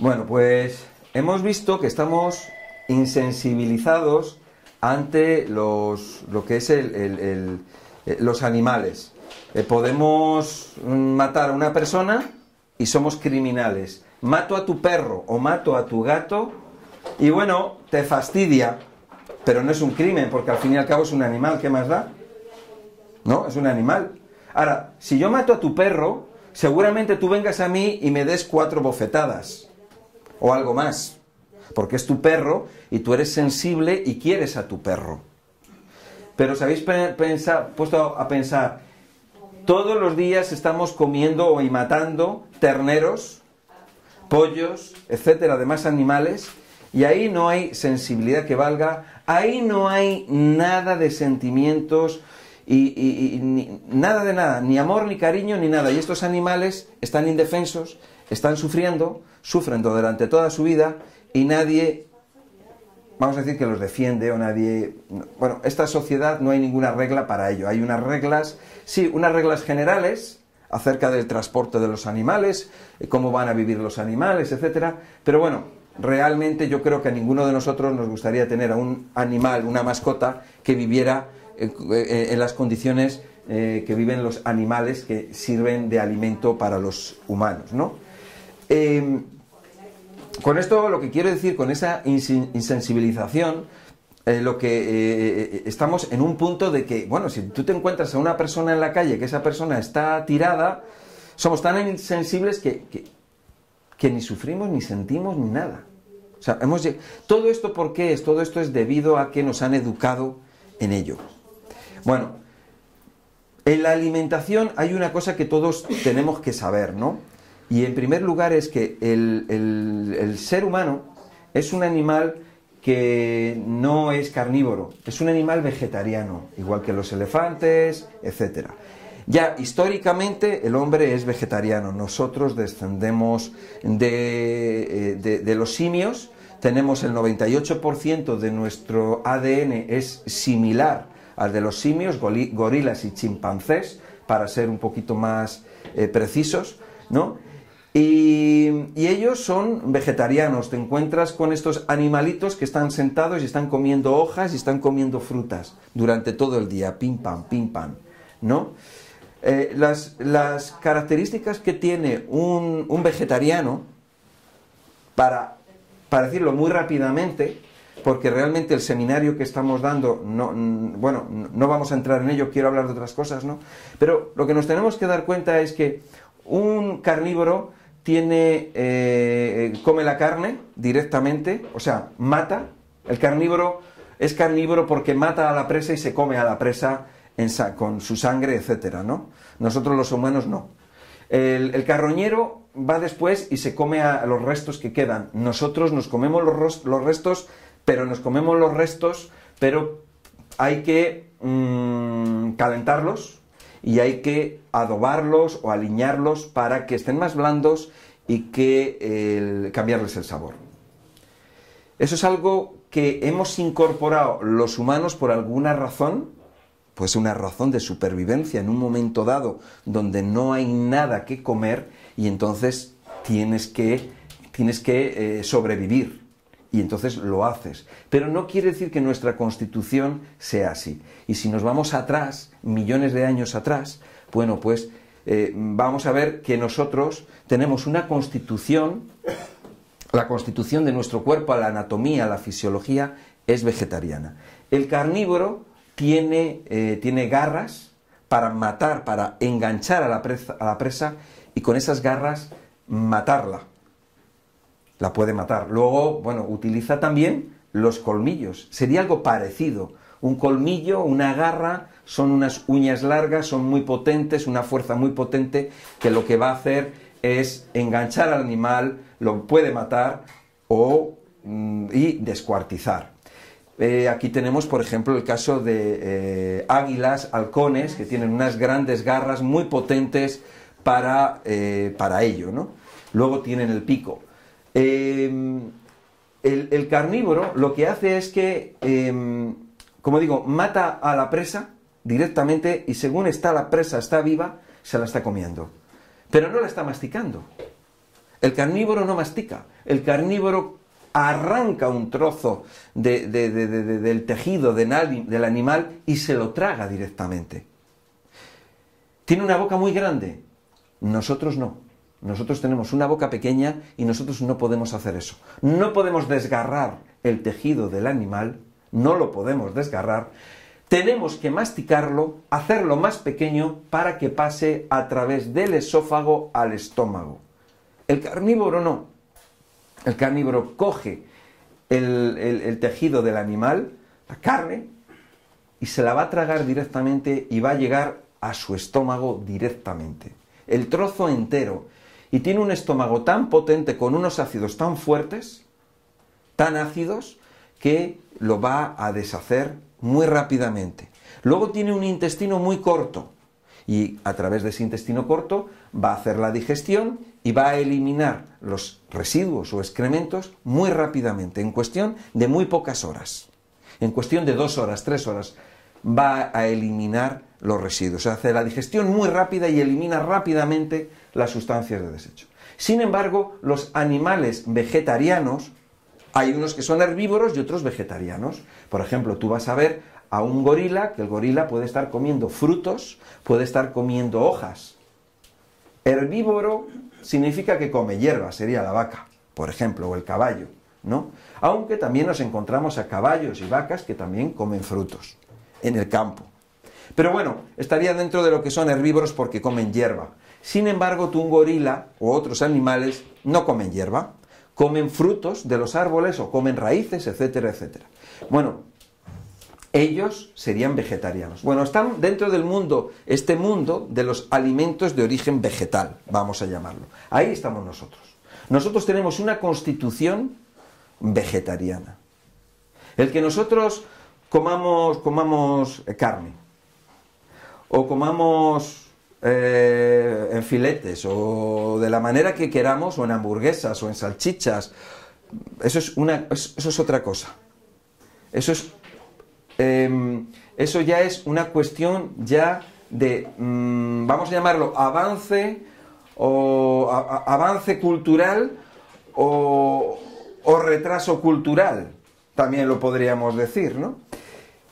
Bueno, pues hemos visto que estamos insensibilizados ante los, lo que es el- el- eh, los animales. Eh, podemos mm, matar a una persona y somos criminales. Mato a tu perro o mato a tu gato y bueno, te fastidia, pero no es un crimen porque al fin y al cabo es un animal. ¿Qué más da? ¿no? Es un animal. Ahora, si yo mato a tu perro, seguramente tú vengas a mí y me des cuatro bofetadas o algo más, porque es tu perro y tú eres sensible y quieres a tu perro. Pero os habéis pe- pensa- puesto a pensar, todos los días estamos comiendo y matando terneros, pollos, etcétera, demás animales, y ahí no hay sensibilidad que valga, ahí no hay nada de sentimientos y, nada de nada, ni amor, ni cariño, ni nada. Y estos animales están indefensos, están sufriendo, sufren durante toda su vida y nadie, vamos a decir que los defiende o nadie... Bueno, esta sociedad no hay ninguna regla para ello. Hay unas reglas, sí, unas reglas generales acerca del transporte de los animales, eh, cómo van a vivir los animales, etcétera. Pero bueno, realmente yo creo que a ninguno de nosotros nos gustaría tener a un animal, una mascota, que viviera eh, eh, en las condiciones que viven los animales que sirven de alimento para los humanos, ¿no? Eh, con esto lo que quiero decir, con esa insensibilización, eh, lo que eh, eh, estamos en un punto de que, bueno, si tú te encuentras a una persona en la calle, que esa persona está tirada, somos tan insensibles que, ni sufrimos, ni sentimos, ni nada. O sea, hemos todo esto, ¿por qué es? Todo esto es debido a que nos han educado en ello. Bueno, en la alimentación hay una cosa que todos tenemos que saber, ¿no? Y en primer lugar es que el, el- ser humano es un animal que no es carnívoro, es un animal vegetariano, igual que los elefantes, etc. Ya históricamente el hombre es vegetariano, nosotros descendemos de, eh, de- los simios, tenemos el 98% de nuestro ADN es similar al de los simios, gorilas y chimpancés, para ser un poquito más eh, precisos, ¿no? Y, ellos son vegetarianos, te encuentras con estos animalitos que están sentados y están comiendo hojas y están comiendo frutas durante todo el día, pim pam, pim pam, ¿no? Eh, las, características que tiene un, un vegetariano, para, para decirlo muy rápidamente, porque realmente el seminario que estamos dando, no, bueno, no vamos a entrar en ello, quiero hablar de otras cosas, ¿no? Pero lo que nos tenemos que dar cuenta es que un carnívoro eh, come la carne directamente, o sea, mata. El carnívoro es carnívoro porque mata a la presa y se come a la presa con su sangre, etcétera, ¿no? Nosotros los humanos no. El, carroñero va después y se come a los restos que quedan. Nosotros nos comemos los restos, pero nos comemos los restos, pero hay que mm, calentarlos y hay que adobarlos o aliñarlos para que estén más blandos y que cambiarles el sabor. Eso es algo que hemos incorporado los humanos por alguna razón, pues una razón de supervivencia en un momento dado donde no hay nada que comer y entonces tienes que, tienes que eh, sobrevivir y entonces lo haces. Pero no quiere decir que nuestra constitución sea así. Y si nos vamos atrás, millones de años atrás, bueno, pues eh, vamos a ver que nosotros tenemos una constitución la constitución de nuestro cuerpo, la anatomía, la fisiología, es vegetariana. El carnívoro tiene, eh, tiene garras para matar, para enganchar a la, a la presa y con esas garras matarla. La puede matar. Luego, bueno, utiliza también los colmillos. Sería algo parecido. Un colmillo, una garra, son unas uñas largas, son muy potentes, una fuerza muy potente que lo que va a hacer es enganchar al animal, lo puede matar o, mm, y descuartizar. Eh, aquí tenemos, por ejemplo, el caso de eh, águilas, halcones, que tienen unas grandes garras muy potentes para, eh, para ello. ¿no? Luego tienen el pico. Eh, el, carnívoro lo que hace es que, eh, como digo, mata a la presa directamente y según está la presa, está viva, se la está comiendo. Pero no la está masticando. El carnívoro no mastica, el carnívoro arranca un trozo del tejido del animal y se lo traga directamente. ¿Tiene una boca muy grande? Nosotros no. Nosotros tenemos una boca pequeña y nosotros no podemos hacer eso. No podemos desgarrar el tejido del animal, no lo podemos desgarrar. Tenemos que masticarlo, hacerlo más pequeño para que pase a través del esófago al estómago. El carnívoro no. El carnívoro coge el, tejido del animal, la carne, y se la va a tragar directamente y va a llegar a su estómago directamente. El trozo entero. Y tiene un estómago tan potente con unos ácidos tan fuertes, tan ácidos, que lo va a deshacer muy rápidamente. Luego tiene un intestino muy corto y a través de ese intestino corto va a hacer la digestión y va a eliminar los residuos o excrementos muy rápidamente, en cuestión de muy pocas horas. En cuestión de dos horas, tres horas, va a eliminar los residuos. Hace la digestión muy rápida y elimina rápidamente las sustancias de desecho. Sin embargo, los animales vegetarianos, hay unos que son herbívoros y otros vegetarianos. Por ejemplo, tú vas a ver a un gorila, que el gorila puede estar comiendo frutos, puede estar comiendo hojas. Herbívoro significa que come hierba, sería la vaca, por ejemplo, o el caballo, ¿no? Aunque también nos encontramos a caballos y vacas que también comen frutos en el campo. Pero bueno, estaría dentro de lo que son herbívoros porque comen hierba. Sin embargo, tú un gorila o otros animales no comen hierba, comen frutos de los árboles o comen raíces, etcétera, etcétera. Bueno, ellos serían vegetarianos. Bueno, están dentro del mundo, este mundo de los alimentos de origen vegetal, vamos a llamarlo. Ahí estamos nosotros. Nosotros tenemos una constitución vegetariana. El que nosotros comamos, comamos carne, o comamos eh, en filetes, o de la manera que queramos, o en hamburguesas, o en salchichas, eso es, una, eso es otra cosa. Eso es Em, eso ya es una cuestión ya de, mm, vamos a llamarlo, avance o avance cultural o, retraso cultural, también lo podríamos decir, ¿no?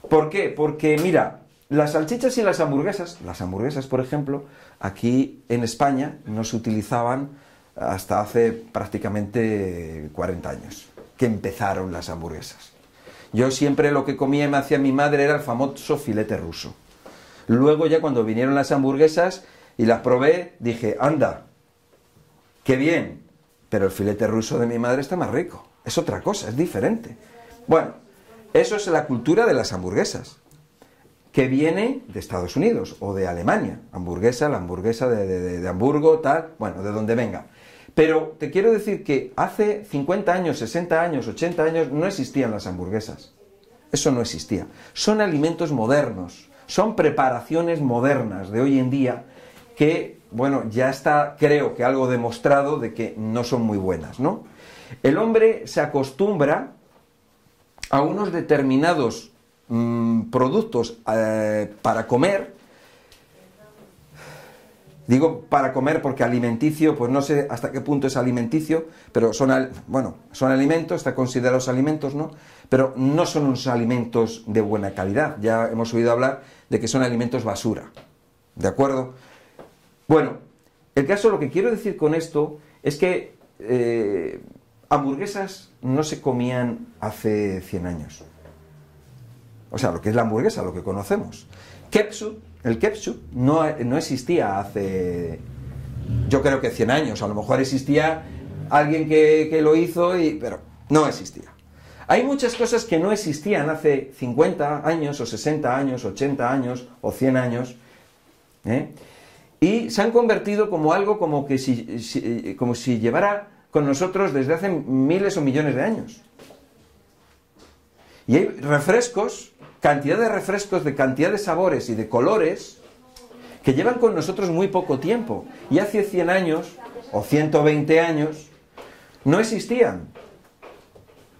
¿Por qué? Porque mira, las salchichas y las hamburguesas, las hamburguesas, por ejemplo, aquí en España no se utilizaban hasta hace prácticamente 40 años que empezaron las hamburguesas. Yo siempre lo que comía me hacía mi madre era el famoso filete ruso. Luego ya cuando vinieron las hamburguesas y las probé, dije, anda, qué bien, pero el filete ruso de mi madre está más rico. Es otra cosa, es diferente. Bueno, eso es la cultura de las hamburguesas, que viene de Estados Unidos o de Alemania. Hamburguesa, la hamburguesa de, de Hamburgo, tal, bueno, de donde venga. Pero te quiero decir que hace 50 años, 60 años, 80 años no existían las hamburguesas. Eso no existía. Son alimentos modernos, son preparaciones modernas de hoy en día que, bueno, ya está, creo que algo demostrado de que no son muy buenas, ¿no? El hombre se acostumbra a unos determinados mm, productos eh, para comer Digo para comer porque alimenticio, pues no sé hasta qué punto es alimenticio, pero son, bueno, son alimentos, está considerados alimentos, ¿no? Pero no son unos alimentos de buena calidad. Ya hemos oído hablar de que son alimentos basura. ¿De acuerdo? Bueno, el caso, lo que quiero decir con esto es que eh, hamburguesas no se comían hace 100 años. O sea, lo que es la hamburguesa, lo que conocemos. Ketchup el ketchup no, existía hace, yo creo que 100 años, a lo mejor existía alguien que, lo hizo, y, pero no existía. Hay muchas cosas que no existían hace 50 años, o 60 años, 80 años, o 100 años, ¿eh? y se han convertido como algo como, que si, como si llevara con nosotros desde hace miles o millones de años. Y hay refrescos cantidad de refrescos, de cantidad de sabores y de colores que llevan con nosotros muy poco tiempo. Y hace 100 años o 120 años no existían.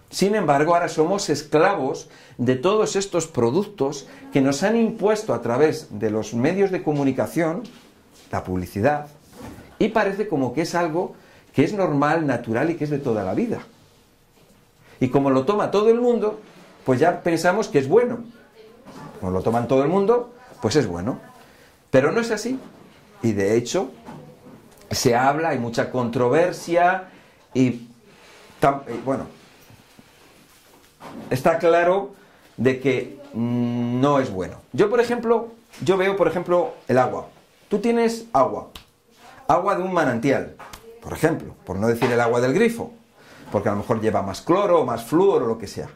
Sin embargo, ahora somos esclavos de todos estos productos que nos han impuesto a través de los medios de comunicación, la publicidad, y parece como que es algo que es normal, natural y que es de toda la vida. Y como lo toma todo el mundo, pues ya pensamos que es bueno. Como lo toman todo el mundo, pues es bueno. Pero no es así. Y de hecho, se habla, hay mucha controversia y, bueno, está claro de que mm, no es bueno. Yo, por ejemplo, yo veo, por ejemplo, el agua. Tú tienes agua, agua de un manantial, por ejemplo, por no decir el agua del grifo, porque a lo mejor lleva más cloro, más flúor o lo que sea.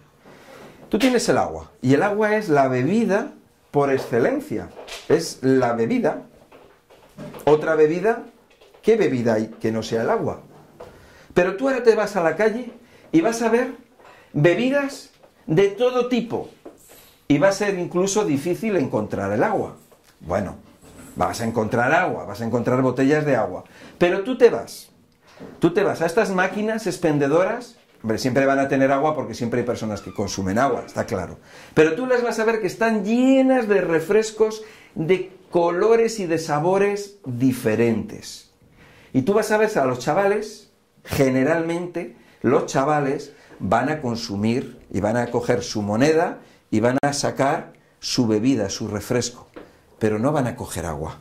Tú tienes el agua, y el agua es la bebida por excelencia, es la bebida. Otra bebida, ¿qué bebida hay que no sea el agua? Pero tú ahora te vas a la calle y vas a ver bebidas de todo tipo, y va a ser incluso difícil encontrar el agua. Bueno, vas a encontrar agua, vas a encontrar botellas de agua. Pero tú te vas, tú te vas a estas máquinas expendedoras, hombre, siempre van a tener agua porque siempre hay personas que consumen agua, está claro. Pero tú las vas a ver que están llenas de refrescos de colores y de sabores diferentes. Y tú vas a ver a los chavales, generalmente los chavales van a consumir y van a coger su moneda y van a sacar su bebida, su refresco, pero no van a coger agua.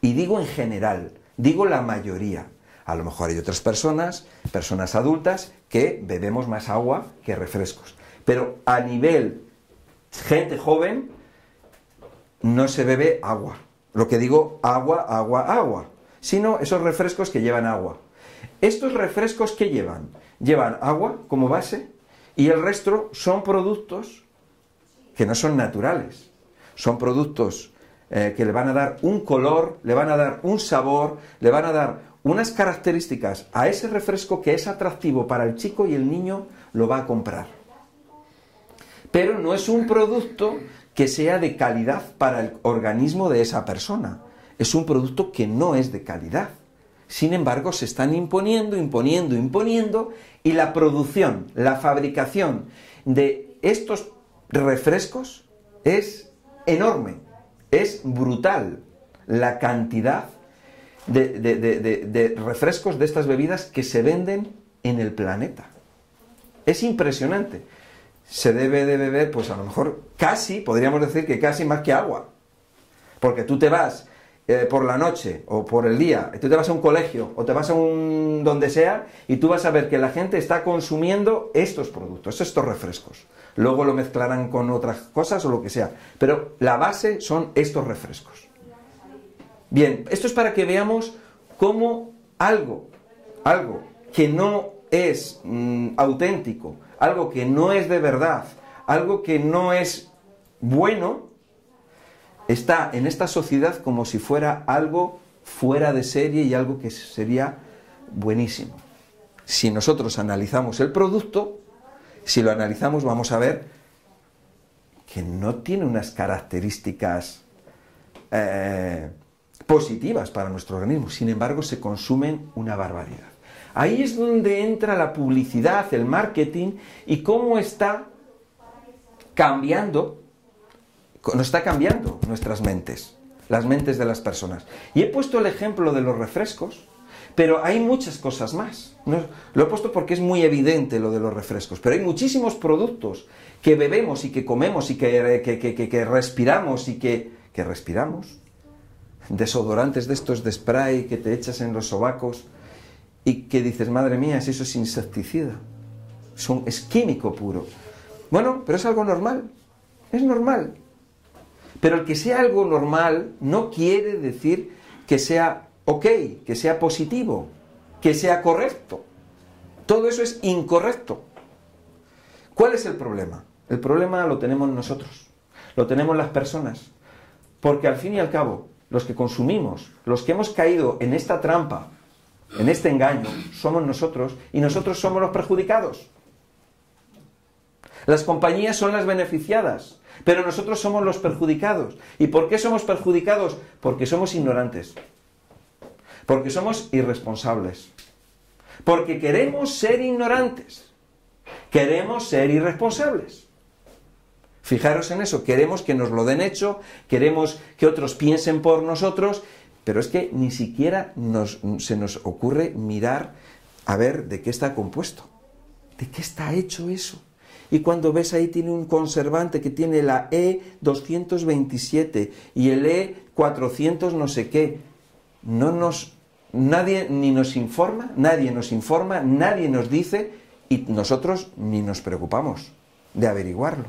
Y digo en general, digo la mayoría. A lo mejor hay otras personas, personas adultas, que bebemos más agua que refrescos. Pero a nivel gente joven, no se bebe agua. Lo que digo, agua, agua, agua. Sino esos refrescos que llevan agua. Estos refrescos que llevan, llevan agua como base y el resto son productos que no son naturales. Son productos eh, que le van a dar un color, le van a dar un sabor, le van a dar unas características a ese refresco que es atractivo para el chico y el niño lo va a comprar. Pero no es un producto que sea de calidad para el organismo de esa persona. Es un producto que no es de calidad. Sin embargo, se están imponiendo, imponiendo, imponiendo y la producción, la fabricación de estos refrescos es enorme, es brutal la cantidad de, refrescos de estas bebidas que se venden en el planeta. Es impresionante. Se debe de beber, pues a lo mejor casi, podríamos decir que casi más que agua. Porque tú te vas eh, por la noche o por el día, tú te vas a un colegio o te vas a un donde sea y tú vas a ver que la gente está consumiendo estos productos, estos refrescos luego lo mezclarán con otras cosas o lo que sea. Pero la base son estos refrescos. Bien, esto es para que veamos cómo algo, algo que no es mm, auténtico, algo que no es de verdad, algo que no es bueno, está en esta sociedad como si fuera algo fuera de serie y algo que sería buenísimo. Si nosotros analizamos el producto, si lo analizamos vamos a ver que no tiene unas características eh, positivas para nuestro organismo, sin embargo se consumen una barbaridad. Ahí es donde entra la publicidad, el marketing y cómo está cambiando, nos está cambiando nuestras mentes, las mentes de las personas. Y he puesto el ejemplo de los refrescos, pero hay muchas cosas más. Lo he puesto porque es muy evidente lo de los refrescos, pero hay muchísimos productos que bebemos y que comemos y que, respiramos y que, que respiramos. Desodorantes de estos de spray que te echas en los sobacos y que dices, madre mía, si eso es insecticida. Son, es químico puro. Bueno, pero es algo normal. Es normal. Pero el que sea algo normal no quiere decir que sea ok, que sea positivo, que sea correcto. Todo eso es incorrecto. ¿Cuál es el problema? El problema lo tenemos nosotros, lo tenemos las personas, porque al fin y al cabo, los que consumimos, los que hemos caído en esta trampa, en este engaño, somos nosotros y nosotros somos los perjudicados. Las compañías son las beneficiadas, pero nosotros somos los perjudicados. ¿Y por qué somos perjudicados? Porque somos ignorantes. Porque somos irresponsables. Porque queremos ser ignorantes. Queremos ser irresponsables. Fijaros en eso, queremos que nos lo den hecho, queremos que otros piensen por nosotros, pero es que ni siquiera se nos ocurre mirar a ver de qué está compuesto, de qué está hecho eso. Y cuando ves ahí tiene un conservante que tiene la E227 y el E400 no sé qué. No nos nadie ni nos informa, nadie nos informa, nadie nos dice y nosotros ni nos preocupamos de averiguarlo.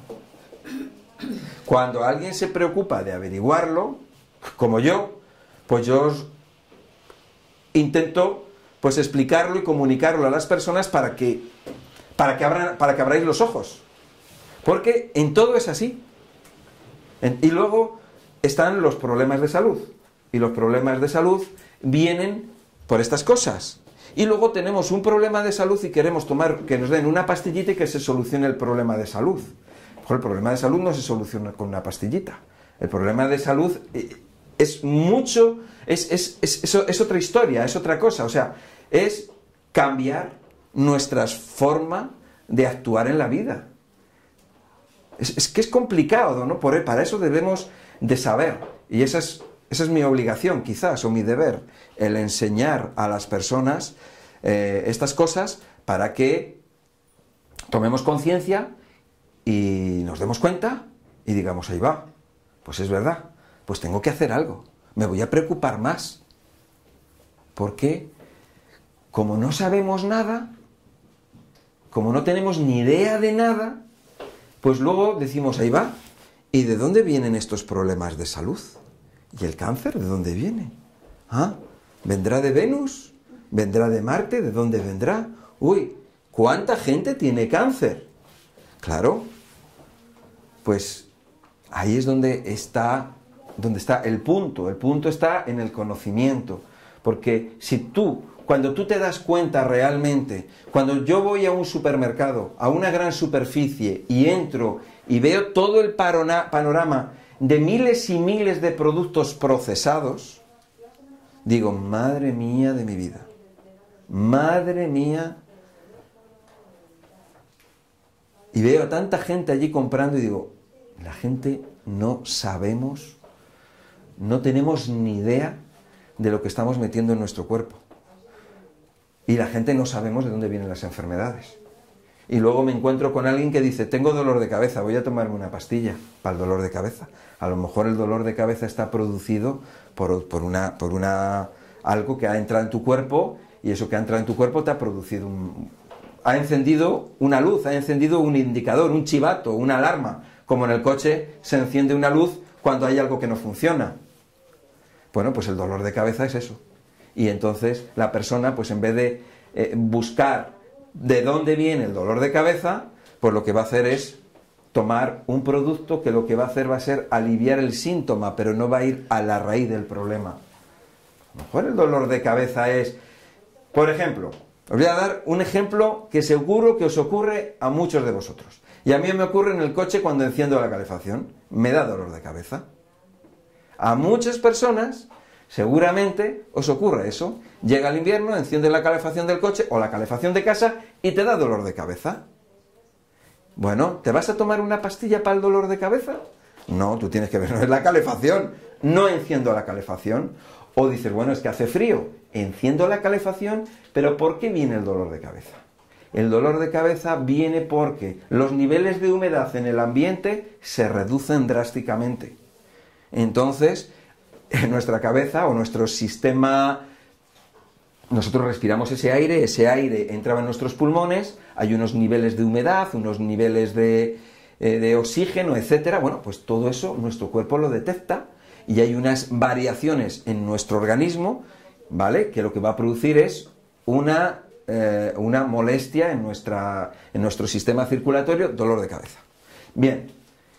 Cuando alguien se preocupa de averiguarlo, como yo, pues yo intento pues explicarlo y comunicarlo a las personas para que para que abran, para que abráis los ojos. Porque en todo es así. y luego están los problemas de salud. Y los problemas de salud vienen por estas cosas. Y luego tenemos un problema de salud y queremos tomar que nos den una pastillita y que se solucione el problema de salud. El problema de salud no se soluciona con una pastillita. El problema de salud eh, es mucho, es, es, otra historia, es otra cosa. O sea, es cambiar nuestra forma de actuar en la vida. Es, que es complicado, ¿no? Por, para eso debemos de saber. Y esa es, esa es mi obligación, quizás, o mi deber, el enseñar a las personas eh, estas cosas para que tomemos conciencia y nos demos cuenta y digamos, ahí va, pues es verdad, pues tengo que hacer algo, me voy a preocupar más. Porque como no sabemos nada, como no tenemos ni idea de nada, pues luego decimos, ahí va, ¿y de dónde vienen estos problemas de salud? ¿Y el cáncer de dónde viene? ¿Ah? ¿Vendrá de Venus? ¿Vendrá de Marte? ¿De dónde vendrá? Uy, ¿cuánta gente tiene cáncer? Claro, pues ahí es donde está, donde está el punto. El punto está en el conocimiento. Porque si tú cuando tú te das cuenta realmente, cuando yo voy a un supermercado, a una gran superficie y entro y veo todo el panorama de miles y miles de productos procesados, digo, madre mía de mi vida, madre mía. Y veo a tanta gente allí comprando y digo, la gente no sabemos, no tenemos ni idea de lo que estamos metiendo en nuestro cuerpo. Y la gente no sabemos de dónde vienen las enfermedades. Y luego me encuentro con alguien que dice, tengo dolor de cabeza, voy a tomarme una pastilla para el dolor de cabeza. A lo mejor el dolor de cabeza está producido por, una, por una, algo que ha entrado en tu cuerpo y eso que ha entrado en tu cuerpo te ha producido un, ha encendido una luz, ha encendido un indicador, un chivato, una alarma, como en el coche se enciende una luz cuando hay algo que no funciona. Bueno, pues el dolor de cabeza es eso y entonces la persona, pues en vez de eh, buscar de dónde viene el dolor de cabeza, pues lo que va a hacer es tomar un producto que lo que va a hacer va a ser aliviar el síntoma, pero no va a ir a la raíz del problema. A lo mejor el dolor de cabeza es, por ejemplo, os voy a dar un ejemplo que seguro que os ocurre a muchos de vosotros. Y a mí me ocurre en el coche cuando enciendo la calefacción. Me da dolor de cabeza. A muchas personas Seguramente os ocurre eso. Llega el invierno, enciende la calefacción del coche o la calefacción de casa y te da dolor de cabeza. Bueno, ¿te vas a tomar una pastilla para el dolor de cabeza? No, tú tienes que ver, no es la calefacción. No enciendo la calefacción. O dices, bueno, es que hace frío. Enciendo la calefacción, pero ¿por qué viene el dolor de cabeza? El dolor de cabeza viene porque los niveles de humedad en el ambiente se reducen drásticamente. Entonces, en nuestra cabeza o nuestro sistema nosotros respiramos ese aire, ese aire entraba en nuestros pulmones, hay unos niveles de humedad, unos niveles de, eh, de, oxígeno, etcétera. Bueno, pues todo eso nuestro cuerpo lo detecta y hay unas variaciones en nuestro organismo, ¿vale? Que lo que va a producir es una, eh, una molestia en, nuestra, en nuestro sistema circulatorio, dolor de cabeza. Bien,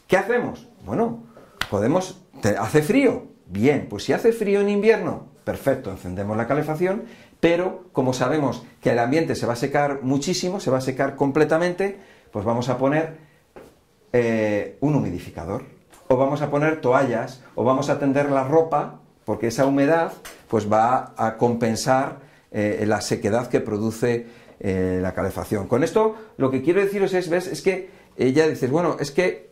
¿qué hacemos? Bueno, podemos. ¿Hace frío? Bien, pues si hace frío en invierno, perfecto, encendemos la calefacción, pero como sabemos que el ambiente se va a secar muchísimo, se va a secar completamente, pues vamos a poner eh, un humidificador, o vamos a poner toallas, o vamos a tender la ropa, porque esa humedad pues va a compensar eh, la sequedad que produce eh, la calefacción. Con esto lo que quiero deciros es, ¿ves? es que ya dices, bueno, es que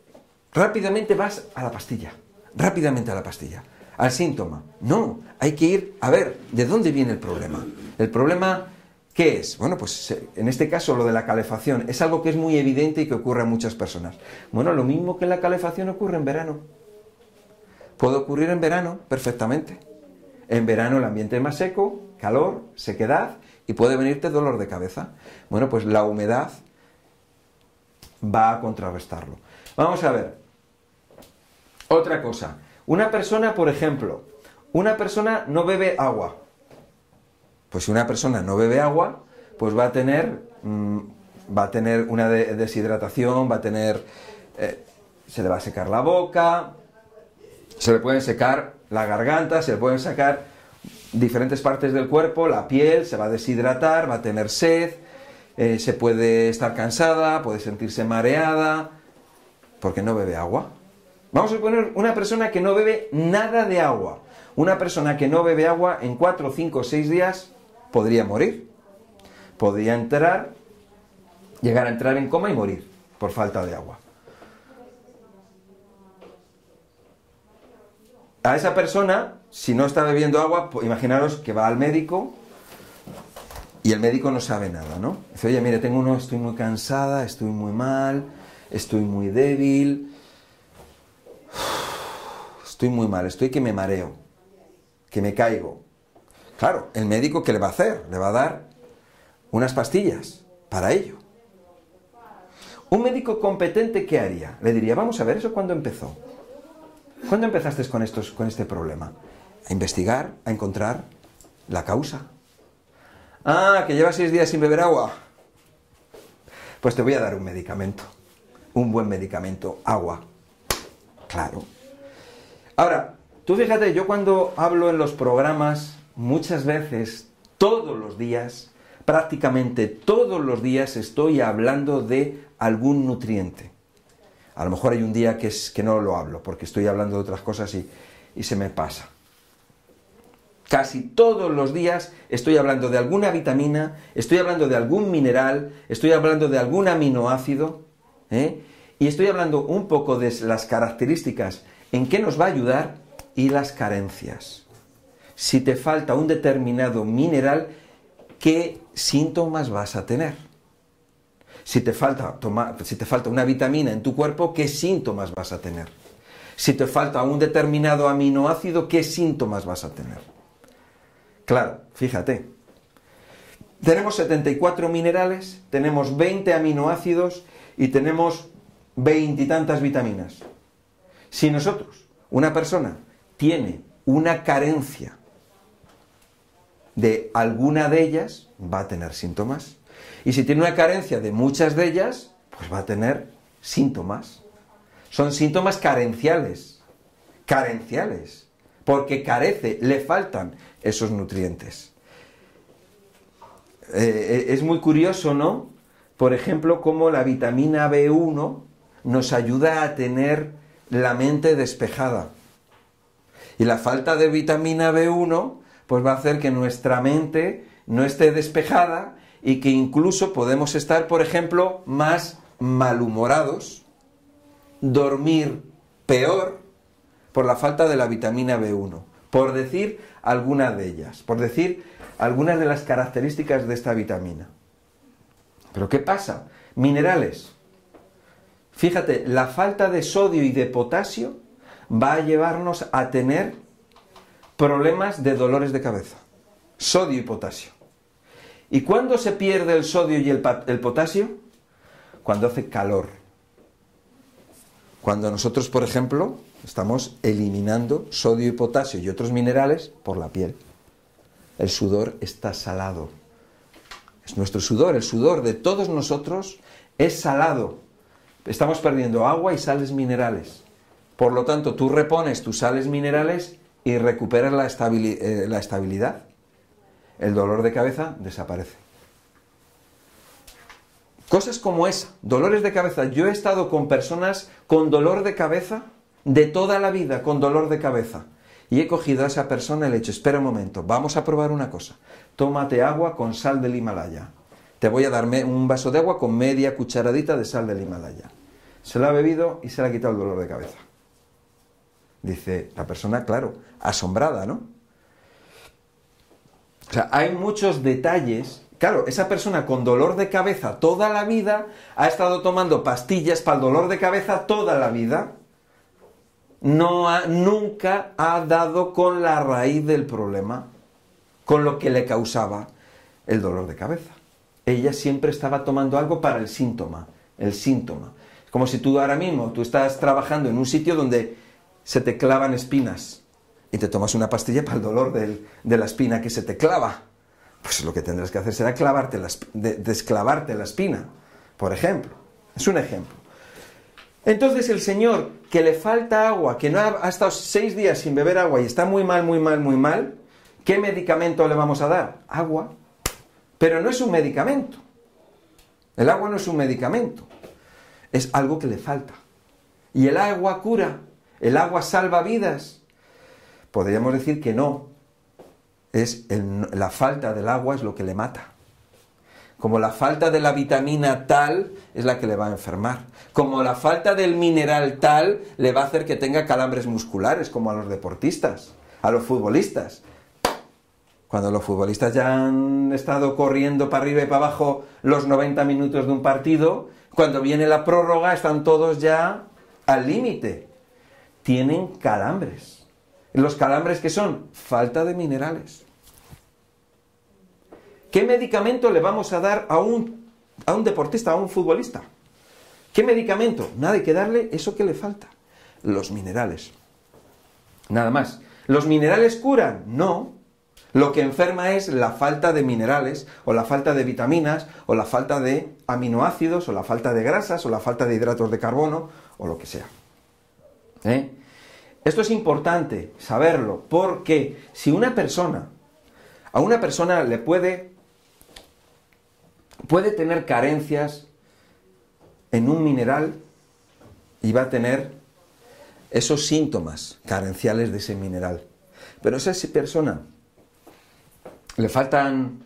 rápidamente vas a la pastilla, rápidamente a la pastilla. al síntoma. No, hay que ir a ver de dónde viene el problema. El problema, ¿qué es? Bueno, pues en este caso lo de la calefacción es algo que es muy evidente y que ocurre a muchas personas. Bueno, lo mismo que la calefacción ocurre en verano. Puede ocurrir en verano perfectamente. En verano el ambiente es más seco, calor, sequedad y puede venirte dolor de cabeza. Bueno, pues la humedad va a contrarrestarlo. Vamos a ver. Otra cosa. Una persona, por ejemplo, una persona no bebe agua. Pues si una persona no bebe agua, pues va a tener, mm, va a tener una deshidratación, va a tener, eh, se le va a secar la boca, se le pueden secar la garganta, se le pueden sacar diferentes partes del cuerpo, la piel se va a deshidratar, va a tener sed, eh, se puede estar cansada, puede sentirse mareada, porque no bebe agua. Vamos a poner una persona que no bebe nada de agua. Una persona que no bebe agua en 4, 5, 6 días podría morir. Podría entrar, llegar a entrar en coma y morir por falta de agua. A esa persona, si no está bebiendo agua, pues imaginaros que va al médico y el médico no sabe nada, ¿no? Dice, oye, mire, tengo uno, estoy muy cansada, estoy muy mal, estoy muy débil, estoy muy mal, estoy que me mareo, que me caigo. Claro, el médico, ¿qué le va a hacer? Le va a dar unas pastillas para ello. Un médico competente, ¿qué haría? Le diría, vamos a ver, ¿eso cuándo empezó? ¿Cuándo empezaste con, estos, con este problema? A investigar, a encontrar la causa. Ah, que llevas seis días sin beber agua. Pues te voy a dar un medicamento. Un buen medicamento. Agua. Claro. Ahora, tú fíjate, yo cuando hablo en los programas, muchas veces, todos los días, prácticamente todos los días estoy hablando de algún nutriente. A lo mejor hay un día que, es, que no lo hablo, porque estoy hablando de otras cosas y, y se me pasa. Casi todos los días estoy hablando de alguna vitamina, estoy hablando de algún mineral, estoy hablando de algún aminoácido, ¿eh? y estoy hablando un poco de las características en qué nos va a ayudar y las carencias. Si te falta un determinado mineral, ¿qué síntomas vas a tener? Si te falta, si te falta una vitamina en tu cuerpo, ¿qué síntomas vas a tener? Si te falta un determinado aminoácido, ¿qué síntomas vas a tener? Claro, fíjate. Tenemos 74 minerales, tenemos 20 aminoácidos y tenemos veintitantas vitaminas. Si nosotros, una persona, tiene una carencia de alguna de ellas, va a tener síntomas. Y si tiene una carencia de muchas de ellas, pues va a tener síntomas. Son síntomas carenciales. Carenciales. Porque carece, le faltan esos nutrientes. Eh, es muy curioso, ¿no? Por ejemplo, cómo la vitamina B1 nos ayuda a tener la mente despejada. Y la falta de vitamina B1 pues va a hacer que nuestra mente no esté despejada y que incluso podemos estar, por ejemplo, más malhumorados, dormir peor por la falta de la vitamina B1 por decir algunas de ellas, por decir algunas de las características de esta vitamina. Pero ¿qué pasa? Minerales. Fíjate, la falta de sodio y de potasio va a llevarnos a tener problemas de dolores de cabeza. Sodio y potasio. ¿Y cuándo se pierde el sodio y el, el potasio? Cuando hace calor. Cuando nosotros, por ejemplo, Estamos eliminando sodio y potasio y otros minerales por la piel. El sudor está salado. Es nuestro sudor, el sudor de todos nosotros es salado. Estamos perdiendo agua y sales minerales. Por lo tanto, tú repones tus sales minerales y recuperas la, eh, la estabilidad. El dolor de cabeza desaparece. Cosas como esa, dolores de cabeza. Yo he estado con personas con dolor de cabeza de toda la vida con dolor de cabeza. Y he cogido a esa persona y le he dicho, espera un momento, vamos a probar una cosa. Tómate agua con sal del Himalaya. Te voy a darme un vaso de agua con media cucharadita de sal del Himalaya. Se la ha bebido y se le ha quitado el dolor de cabeza. Dice la persona, claro, asombrada, ¿no? O sea, hay muchos detalles. Claro, esa persona con dolor de cabeza toda la vida ha estado tomando pastillas para el dolor de cabeza toda la vida. No ha, nunca ha dado con la raíz del problema, con lo que le causaba el dolor de cabeza. Ella siempre estaba tomando algo para el síntoma, el síntoma. Como si tú ahora mismo, tú estás trabajando en un sitio donde se te clavan espinas y te tomas una pastilla para el dolor de la espina que se te clava. Pues lo que tendrás que hacer será clavarte desclavarte la espina, por ejemplo. Es un ejemplo. Entonces el señor que le falta agua, que no ha, estado seis días sin beber agua y está muy mal, muy mal, muy mal, ¿qué medicamento le vamos a dar? Agua. Pero no es un medicamento. El agua no es un medicamento. Es algo que le falta. Y el agua cura. El agua salva vidas. Podríamos decir que no. Es la falta del agua es lo que le mata. Como la falta de la vitamina tal es la que le va a enfermar. Como la falta del mineral tal le va a hacer que tenga calambres musculares, como a los deportistas, a los futbolistas. Cuando los futbolistas ya han estado corriendo para arriba y para abajo los 90 minutos de un partido, cuando viene la prórroga están todos ya al límite. Tienen calambres. Los calambres que son falta de minerales. ¿Qué medicamento le vamos a dar a un, a un deportista, a un futbolista? ¿Qué medicamento? Nada, hay que darle eso que le falta. Los minerales. Nada más. ¿Los minerales curan? No. Lo que enferma es la falta de minerales, o la falta de vitaminas, o la falta de aminoácidos, o la falta de grasas, o la falta de hidratos de carbono, o lo que sea. ¿Eh? Esto es importante saberlo, porque si una persona, a una persona le puede, puede tener carencias en un mineral y va a tener esos síntomas carenciales de ese mineral. Pero a esa persona le faltan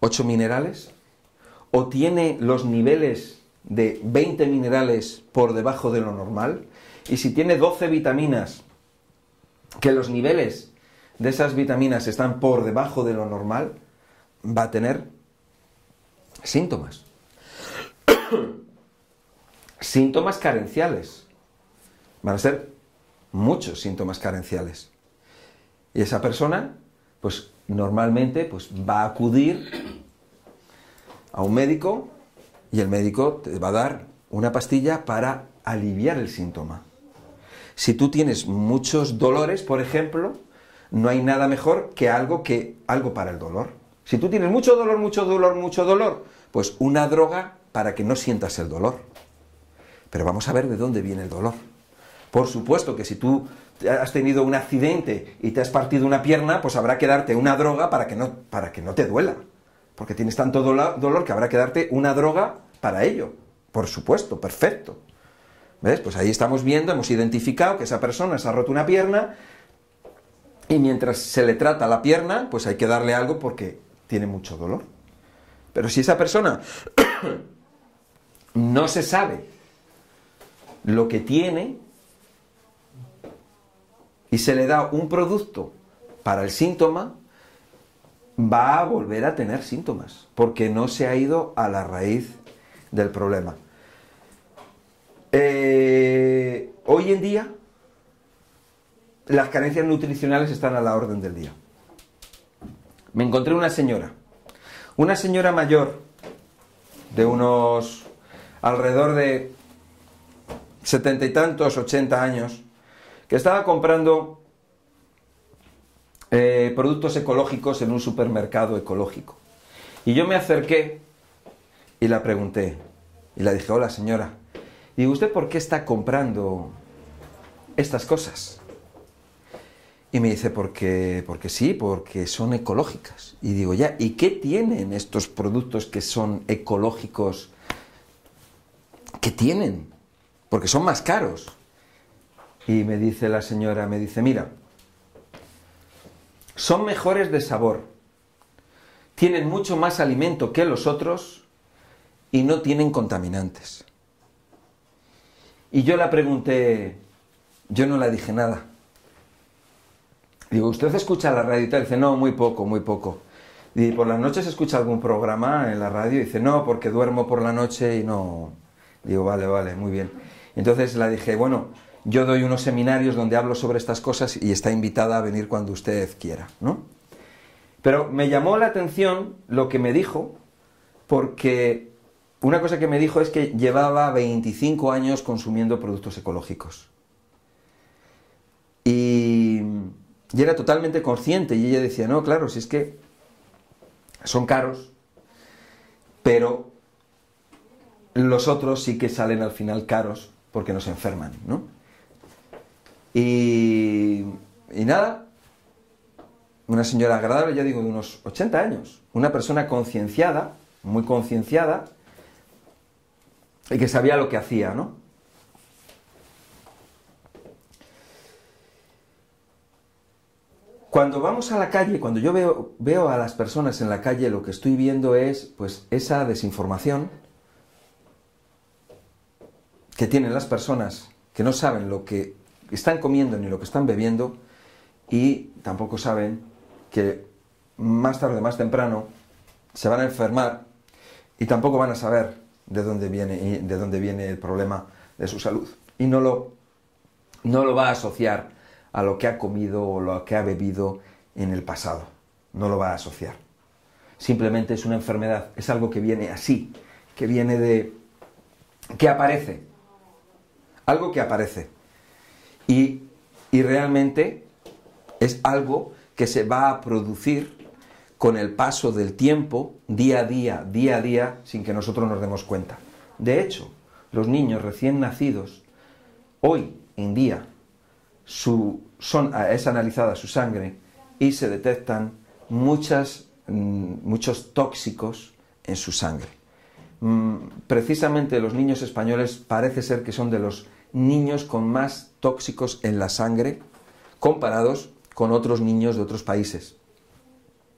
ocho minerales o tiene los niveles de 20 minerales por debajo de lo normal, y si tiene 12 vitaminas, que los niveles de esas vitaminas están por debajo de lo normal, va a tener síntomas. síntomas carenciales. Van a ser muchos síntomas carenciales. Y esa persona, pues normalmente, pues va a acudir a un médico y el médico te va a dar una pastilla para aliviar el síntoma. Si tú tienes muchos dolores, por ejemplo, no hay nada mejor que algo que algo para el dolor. Si tú tienes mucho dolor, mucho dolor, mucho dolor, pues una droga para que no sientas el dolor. Pero vamos a ver de dónde viene el dolor. Por supuesto que si tú has tenido un accidente y te has partido una pierna, pues habrá que darte una droga para que no, para que no te duela. Porque tienes tanto dolor que habrá que darte una droga para ello. Por supuesto, perfecto. ¿Ves? Pues ahí estamos viendo, hemos identificado que esa persona se ha roto una pierna y mientras se le trata la pierna, pues hay que darle algo porque tiene mucho dolor. Pero si esa persona no se sabe lo que tiene y se le da un producto para el síntoma, va a volver a tener síntomas, porque no se ha ido a la raíz del problema. Eh, hoy en día, las carencias nutricionales están a la orden del día. Me encontré una señora, una señora mayor, de unos alrededor de setenta y tantos, ochenta años, que estaba comprando eh, productos ecológicos en un supermercado ecológico. Y yo me acerqué y la pregunté, y le dije, hola señora, Digo, ¿usted por qué está comprando estas cosas? Y me dice, porque, porque sí, porque son ecológicas. Y digo, ya, ¿y qué tienen estos productos que son ecológicos? ¿Qué tienen? Porque son más caros. Y me dice la señora, me dice, mira, son mejores de sabor, tienen mucho más alimento que los otros y no tienen contaminantes. Y yo la pregunté, yo no le dije nada. Digo, ¿usted escucha la radio y tal? Dice, no, muy poco, muy poco. Y por las noches escucha algún programa en la radio dice, no, porque duermo por la noche y no. Digo, vale, vale, muy bien. Entonces le dije, bueno, yo doy unos seminarios donde hablo sobre estas cosas y está invitada a venir cuando usted quiera, ¿no? Pero me llamó la atención lo que me dijo, porque una cosa que me dijo es que llevaba 25 años consumiendo productos ecológicos. Y, y era totalmente consciente y ella decía, no, claro, si es que son caros, pero los otros sí que salen al final caros porque nos enferman, ¿no? Y, y nada, una señora agradable, ya digo, de unos 80 años, una persona concienciada, muy concienciada, y que sabía lo que hacía, ¿no? Cuando vamos a la calle, cuando yo veo, veo a las personas en la calle, lo que estoy viendo es pues esa desinformación que tienen las personas que no saben lo que están comiendo ni lo que están bebiendo y tampoco saben que más tarde, más temprano, se van a enfermar y tampoco van a saber de dónde viene, de dónde viene el problema de su salud. Y no lo, no lo va a asociar a lo que ha comido o lo que ha bebido en el pasado. No lo va a asociar. Simplemente es una enfermedad, es algo que viene así, que viene de... que aparece. Algo que aparece. Y, y realmente es algo que se va a producir con el paso del tiempo, día a día, día a día, sin que nosotros nos demos cuenta. De hecho, los niños recién nacidos, hoy en día, su, son, es analizada su sangre y se detectan mm, muchos tóxicos en su sangre. Mm, precisamente los niños españoles parece ser que son de los niños con más tóxicos en la sangre comparados con otros niños de otros países.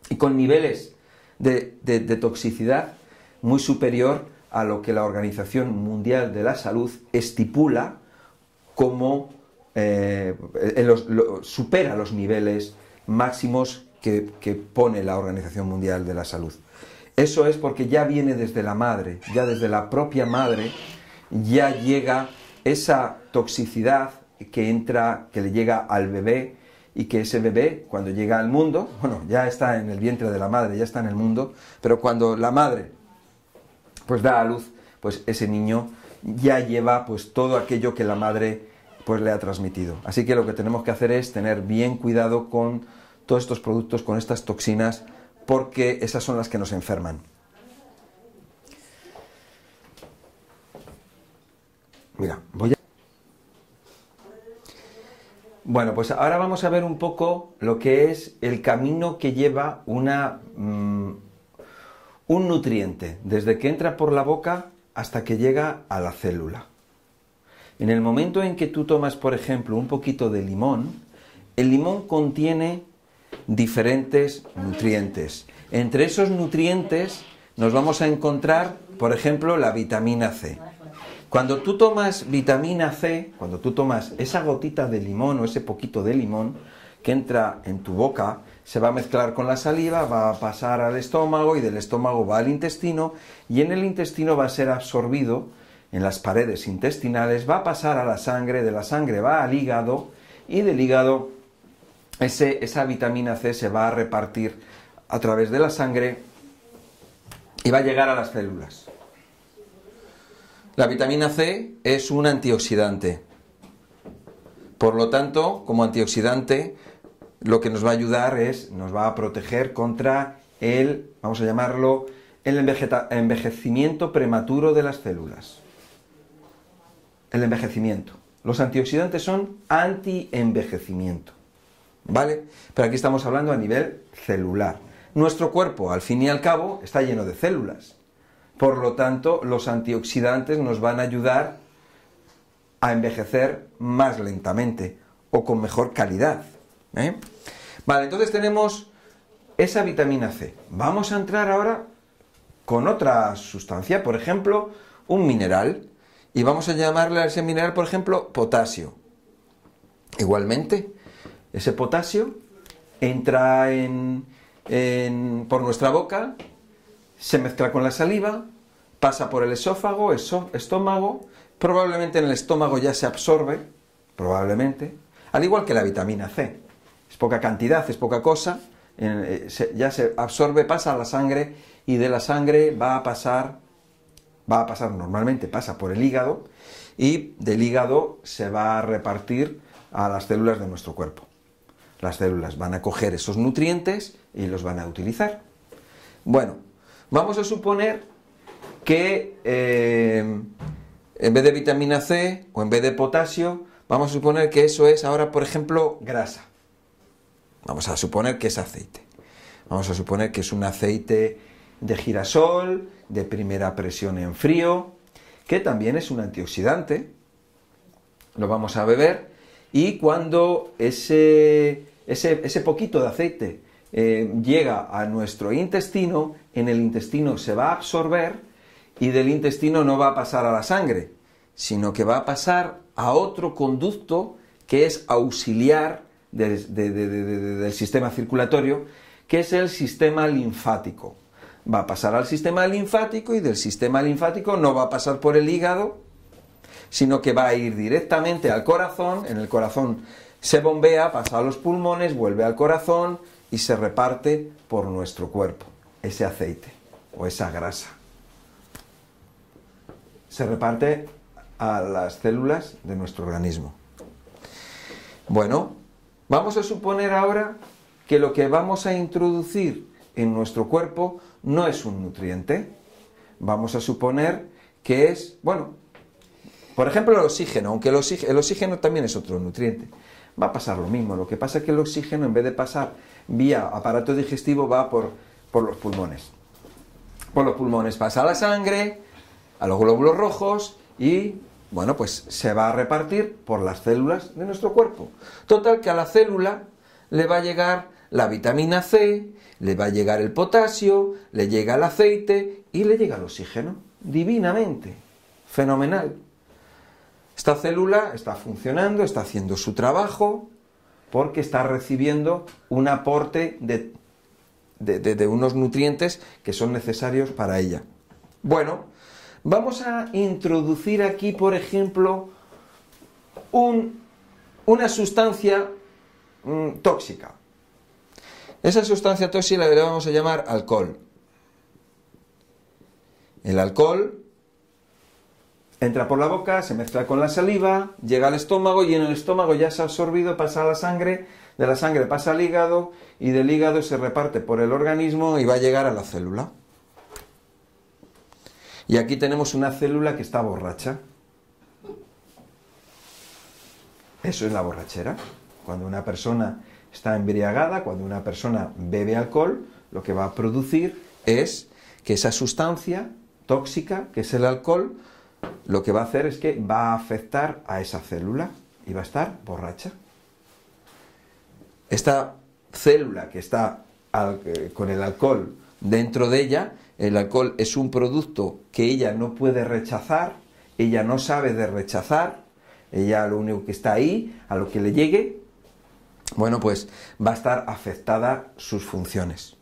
Y con niveles de toxicidad muy superior a lo que la Organización Mundial de la Salud estipula como eh, supera los niveles máximos que, que, pone la Organización Mundial de la Salud. Eso es porque ya viene desde la madre, ya desde la propia madre, ya llega esa toxicidad que entra, que le llega al bebé y que ese bebé, cuando llega al mundo, bueno, ya está en el vientre de la madre, ya está en el mundo, pero cuando la madre pues da a luz, pues ese niño ya lleva pues todo aquello que la madre pues le ha transmitido. Así que lo que tenemos que hacer es tener bien cuidado con todos estos productos, con estas toxinas, porque esas son las que nos enferman. Mira, voy a... Bueno, pues ahora vamos a ver un poco lo que es el camino que lleva una, mmm, un nutriente, desde que entra por la boca hasta que llega a la célula. En el momento en que tú tomas, por ejemplo, un poquito de limón, el limón contiene diferentes nutrientes. Entre esos nutrientes nos vamos a encontrar, por ejemplo, la vitamina C. Cuando tú tomas vitamina C, cuando tú tomas esa gotita de limón o ese poquito de limón que entra en tu boca, se va a mezclar con la saliva, va a pasar al estómago y del estómago va al intestino y en el intestino va a ser absorbido en las paredes intestinales, va a pasar a la sangre, de la sangre va al hígado y del hígado esa vitamina C se va a repartir a través de la sangre y va a llegar a las células. La vitamina C es un antioxidante. Por lo tanto, como antioxidante, lo que nos va a ayudar es, nos va a proteger contra el, vamos a llamarlo, el envejecimiento prematuro de las células el envejecimiento. Los antioxidantes son anti-envejecimiento. ¿Vale? Pero aquí estamos hablando a nivel celular. Nuestro cuerpo, al fin y al cabo, está lleno de células. Por lo tanto, los antioxidantes nos van a ayudar a envejecer más lentamente o con mejor calidad. ¿eh? Vale, entonces tenemos esa vitamina C. Vamos a entrar ahora con otra sustancia, por ejemplo, un mineral y vamos a llamarle a ese mineral, por ejemplo, potasio. Igualmente, ese potasio entra por nuestra boca, se mezcla con la saliva, pasa por el esófago, estómago, probablemente en el estómago ya se absorbe, probablemente, al igual que la vitamina C. Es poca cantidad, es poca cosa, eh, ya se absorbe, pasa a la sangre y de la sangre va a pasar, va a pasar normalmente, pasa por el hígado y del hígado se va a repartir a las células de nuestro cuerpo. Las células van a coger esos nutrientes y los van a utilizar. Bueno, vamos a suponer que eh, en vez de vitamina C o en vez de potasio, vamos a suponer que eso es ahora, por ejemplo, grasa. Vamos a suponer que es aceite. Vamos a suponer que es un aceite de girasol, de primera presión en frío, que también es un antioxidante. Lo vamos a beber y cuando ese, ese, poquito de aceite eh, llega a nuestro intestino, en el intestino se va a absorber y del intestino no va a pasar a la sangre, sino que va a pasar a otro conducto que es auxiliar del sistema circulatorio, que es el sistema linfático. Va a pasar al sistema linfático y del sistema linfático no va a pasar por el hígado, sino que va a ir directamente al corazón, en el corazón se bombea, pasa a los pulmones, vuelve al corazón y se reparte por nuestro cuerpo, ese aceite o esa grasa. Se reparte a las células de nuestro organismo. Bueno, vamos a suponer ahora que lo que vamos a introducir en nuestro cuerpo no es un nutriente. Vamos a suponer que es, bueno, por ejemplo, el oxígeno, aunque el oxígeno, también es otro nutriente. Va a pasar lo mismo. Lo que pasa es que el oxígeno, en vez de pasar vía aparato digestivo, va por, por los pulmones. Por los pulmones pasa a la sangre, a los glóbulos rojos y, bueno, pues se va a repartir por las células de nuestro cuerpo. Total que a la célula le va a llegar la vitamina C, le va a llegar el potasio, le llega el aceite y le llega el oxígeno. Divinamente. Fenomenal. Esta célula está funcionando, está haciendo su trabajo, porque está recibiendo un aporte de, de, unos nutrientes que son necesarios para ella. Bueno, vamos a introducir aquí, por ejemplo, una sustancia mm, tóxica. Esa sustancia tóxica la vamos a llamar alcohol. El alcohol entra por la boca, se mezcla con la saliva, llega al estómago y en el estómago ya se ha absorbido, pasa a la sangre, de la sangre pasa al hígado y del hígado se reparte por el organismo y va a llegar a la célula. Y aquí tenemos una célula que está borracha. Eso es la borrachera. Cuando una persona está embriagada, cuando una persona bebe alcohol, lo que va a producir es que esa sustancia tóxica, que es el alcohol, lo que va a hacer es que va a afectar a esa célula y va a estar borracha. Esta célula que está eh, con el alcohol dentro de ella, el alcohol es un producto que ella no puede rechazar, ella no sabe de rechazar, ella lo único que está ahí, a lo que le llegue, bueno, pues va a estar afectada sus funciones.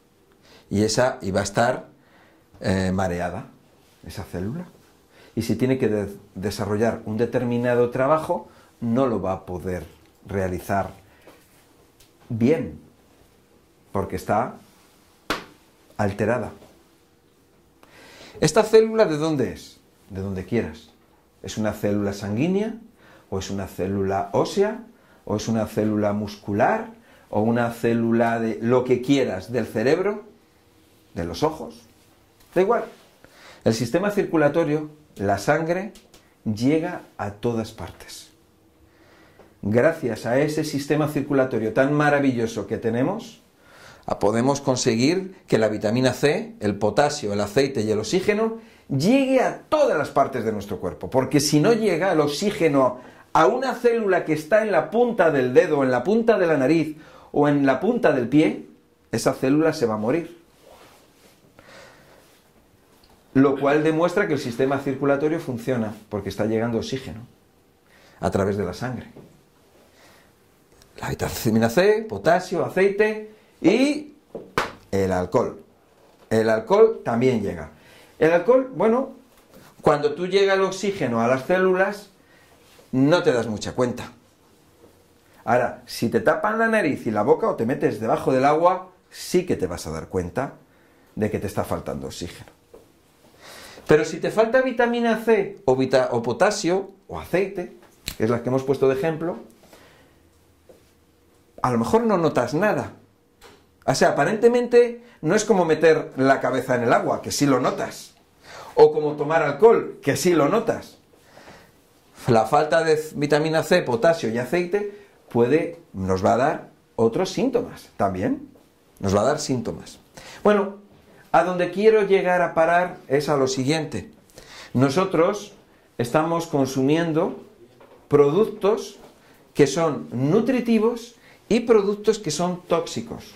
Y esa y va a estar eh, mareada, esa célula y si tiene que desarrollar un determinado trabajo, no lo va a poder realizar bien, porque está alterada. ¿Esta célula de dónde es? De donde quieras. ¿Es una célula sanguínea? ¿O es una célula ósea? ¿O es una célula muscular? ¿O una célula de lo que quieras del cerebro? ¿De los ojos? Da igual. El sistema circulatorio la sangre llega a todas partes. Gracias a ese sistema circulatorio tan maravilloso que tenemos, podemos conseguir que la vitamina C, el potasio, el aceite y el oxígeno llegue a todas las partes de nuestro cuerpo. Porque si no llega el oxígeno a una célula que está en la punta del dedo, en la punta de la nariz o en la punta del pie, esa célula se va a morir lo cual demuestra que el sistema circulatorio funciona porque está llegando oxígeno a través de la sangre. la vitamina C, potasio, aceite y el alcohol. El alcohol también llega. El alcohol, bueno, cuando tú llega el oxígeno a las células, no te das mucha cuenta. Ahora, si te tapan la nariz y la boca o te metes debajo del agua, sí que te vas a dar cuenta de que te está faltando oxígeno. Pero si te falta vitamina C o, o potasio o aceite, que es las que hemos puesto de ejemplo, a lo mejor no notas nada. O sea, aparentemente no es como meter la cabeza en el agua, que sí lo notas. O como tomar alcohol, que sí lo notas. La falta de vitamina C, potasio y aceite puede, nos va a dar otros síntomas también. Nos va a dar síntomas. Bueno, a donde quiero llegar a parar es a lo siguiente. Nosotros estamos consumiendo productos que son nutritivos y productos que son tóxicos.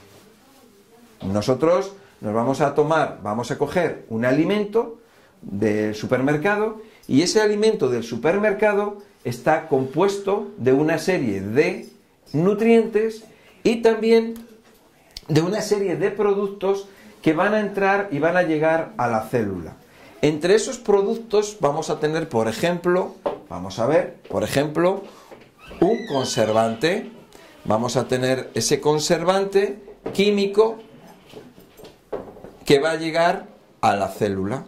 Nosotros nos vamos a tomar, vamos a coger un alimento del supermercado y ese alimento del supermercado está compuesto de una serie de nutrientes y también de una serie de productos que van a entrar y van a llegar a la célula. Entre esos productos vamos a tener, por ejemplo, vamos a ver, por ejemplo, un conservante. Vamos a tener ese conservante químico que va a llegar a la célula.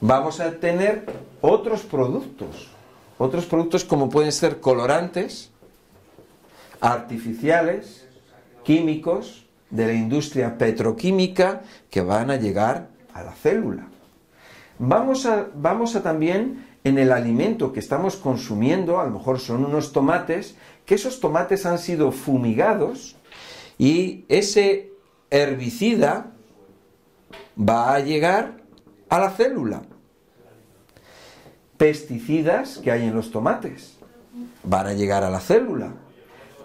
Vamos a tener otros productos. Otros productos como pueden ser colorantes, artificiales, químicos, de la industria petroquímica que van a llegar a la célula. Vamos a, vamos a también en el alimento que estamos consumiendo, a lo mejor son unos tomates, que esos tomates han sido fumigados y ese herbicida va a llegar a la célula. Pesticidas que hay en los tomates van a llegar a la célula.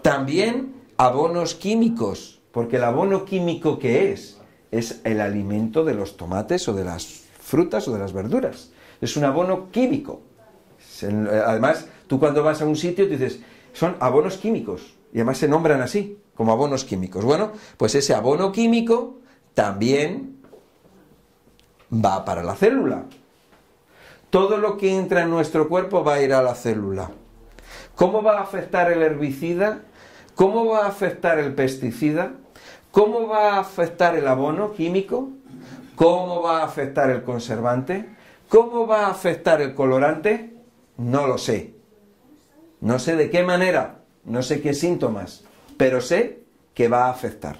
También abonos químicos porque el abono químico que es, es el alimento de los tomates o de las frutas o de las verduras. Es un abono químico. Además, tú cuando vas a un sitio te dices, son abonos químicos. Y además se nombran así, como abonos químicos. Bueno, pues ese abono químico también va para la célula. Todo lo que entra en nuestro cuerpo va a ir a la célula. ¿Cómo va a afectar el herbicida? ¿Cómo va a afectar el pesticida? ¿Cómo va a afectar el abono químico? ¿Cómo va a afectar el conservante? ¿Cómo va a afectar el colorante? No lo sé. No sé de qué manera, no sé qué síntomas, pero sé que va a afectar.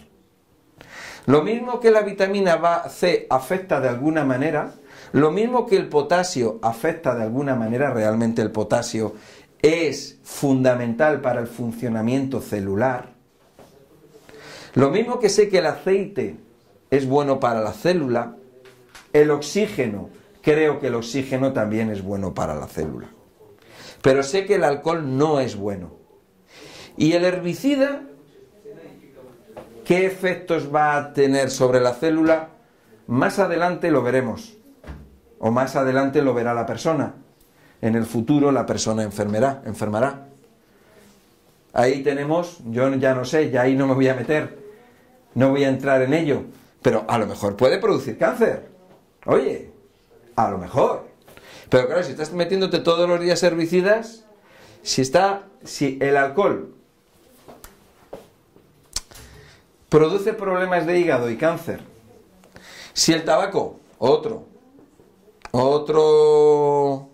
Lo mismo que la vitamina C afecta de alguna manera, lo mismo que el potasio afecta de alguna manera, realmente el potasio es fundamental para el funcionamiento celular, lo mismo que sé que el aceite es bueno para la célula, el oxígeno, creo que el oxígeno también es bueno para la célula. Pero sé que el alcohol no es bueno. Y el herbicida, ¿qué efectos va a tener sobre la célula? Más adelante lo veremos. O más adelante lo verá la persona. En el futuro la persona enfermará, enfermará. Ahí tenemos, yo ya no sé, ya ahí no me voy a meter, no voy a entrar en ello, pero a lo mejor puede producir cáncer. Oye, a lo mejor. Pero claro, si estás metiéndote todos los días herbicidas, si está, si el alcohol produce problemas de hígado y cáncer, si el tabaco, otro, otro,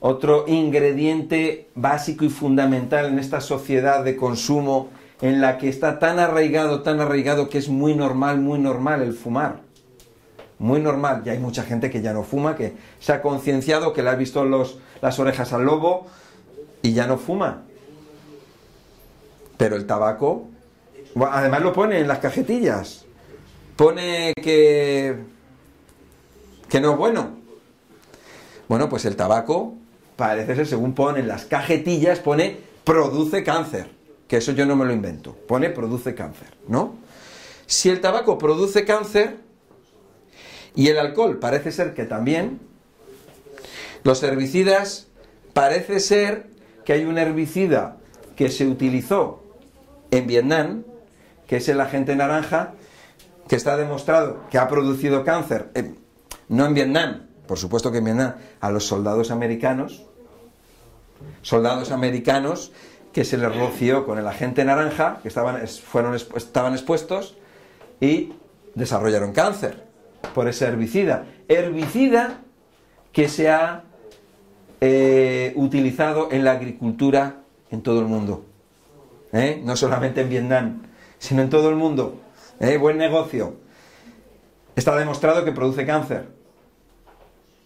otro ingrediente básico y fundamental en esta sociedad de consumo en la que está tan arraigado, tan arraigado que es muy normal, muy normal el fumar. Muy normal. Y hay mucha gente que ya no fuma, que se ha concienciado, que le ha visto los, las orejas al lobo y ya no fuma. Pero el tabaco, además lo pone en las cajetillas. Pone que, que no es bueno. Bueno, pues el tabaco, parece ser, según pone en las cajetillas, pone produce cáncer que eso yo no me lo invento. Pone produce cáncer, ¿no? Si el tabaco produce cáncer y el alcohol parece ser que también, los herbicidas parece ser que hay un herbicida que se utilizó en Vietnam, que es el agente naranja, que está demostrado que ha producido cáncer, no en Vietnam, por supuesto que en Vietnam, a los soldados americanos, soldados americanos que se les roció con el agente naranja, que estaban, fueron, estaban expuestos y desarrollaron cáncer por ese herbicida. Herbicida que se ha eh, utilizado en la agricultura en todo el mundo. ¿Eh? No solamente en Vietnam, sino en todo el mundo. ¿Eh? Buen negocio. Está demostrado que produce cáncer.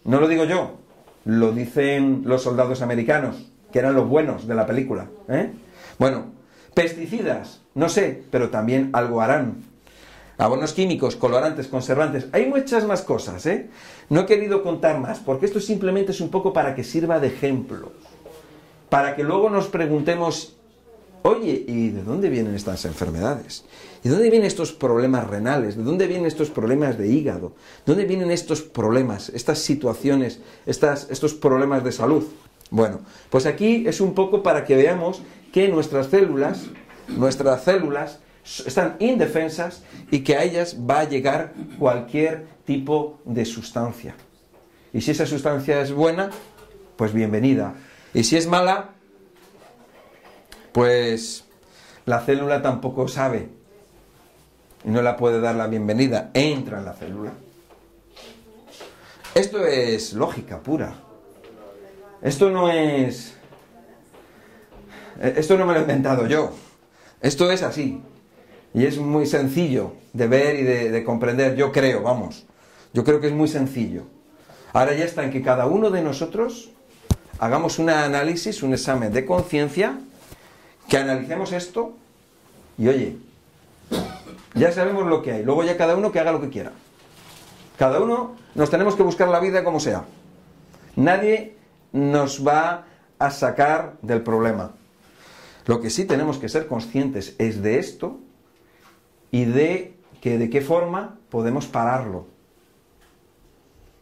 No lo digo yo, lo dicen los soldados americanos, que eran los buenos de la película. Bueno, pesticidas, no sé, pero también algo harán abonos químicos, colorantes, conservantes. Hay muchas más cosas, ¿eh? No he querido contar más, porque esto simplemente es un poco para que sirva de ejemplo. Para que luego nos preguntemos, oye, ¿y de dónde vienen estas enfermedades? ¿De dónde vienen estos problemas renales? ¿De dónde vienen estos problemas de hígado? ¿De dónde vienen estos problemas, estas situaciones, estas, estos problemas de salud? Bueno, pues aquí es un poco para que veamos que nuestras células, nuestras células están indefensas y que a ellas va a llegar cualquier tipo de sustancia. Y si esa sustancia es buena, pues bienvenida. Y si es mala, pues la célula tampoco sabe y no la puede dar la bienvenida. Entra en la célula. Esto es lógica pura. Esto no es... Esto no me lo he inventado yo. Esto es así. Y es muy sencillo de ver y de, comprender, yo creo, vamos. Yo creo que es muy sencillo. Ahora ya está en que cada uno de nosotros hagamos un análisis, un examen de conciencia, que analicemos esto y oye, ya sabemos lo que hay. Luego ya cada uno que haga lo que quiera. Cada uno nos tenemos que buscar la vida como sea. Nadie nos va a sacar del problema. Lo que sí tenemos que ser conscientes es de esto y de que de qué forma podemos pararlo.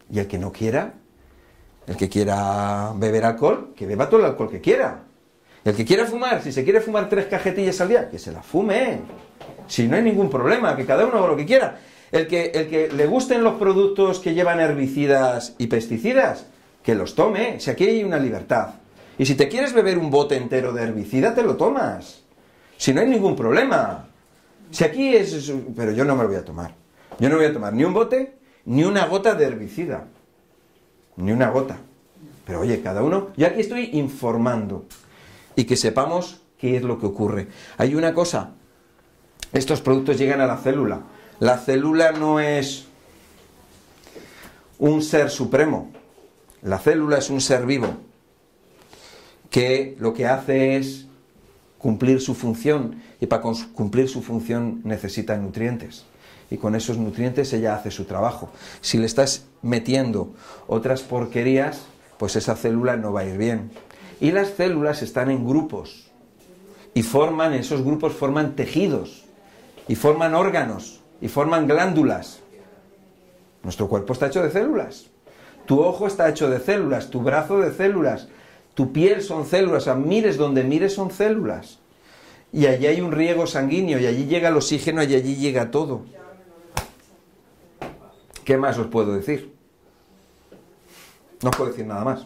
Y el que no quiera, el que quiera beber alcohol, que beba todo el alcohol que quiera. El que quiera fumar, si se quiere fumar tres cajetillas al día, que se la fume. Si no hay ningún problema, que cada uno haga lo que quiera. El que, el que le gusten los productos que llevan herbicidas y pesticidas, que los tome. Si aquí hay una libertad. Y si te quieres beber un bote entero de herbicida, te lo tomas. Si no hay ningún problema. Si aquí es... Pero yo no me lo voy a tomar. Yo no voy a tomar ni un bote, ni una gota de herbicida. Ni una gota. Pero oye, cada uno... Yo aquí estoy informando. Y que sepamos qué es lo que ocurre. Hay una cosa. Estos productos llegan a la célula. La célula no es un ser supremo. La célula es un ser vivo que lo que hace es cumplir su función y para cumplir su función necesita nutrientes. Y con esos nutrientes ella hace su trabajo. Si le estás metiendo otras porquerías, pues esa célula no va a ir bien. Y las células están en grupos y forman, esos grupos forman tejidos y forman órganos y forman glándulas. Nuestro cuerpo está hecho de células. Tu ojo está hecho de células, tu brazo de células, tu piel son células, o mires donde mires son células y allí hay un riego sanguíneo y allí llega el oxígeno y allí llega todo. ¿Qué más os puedo decir? No os puedo decir nada más.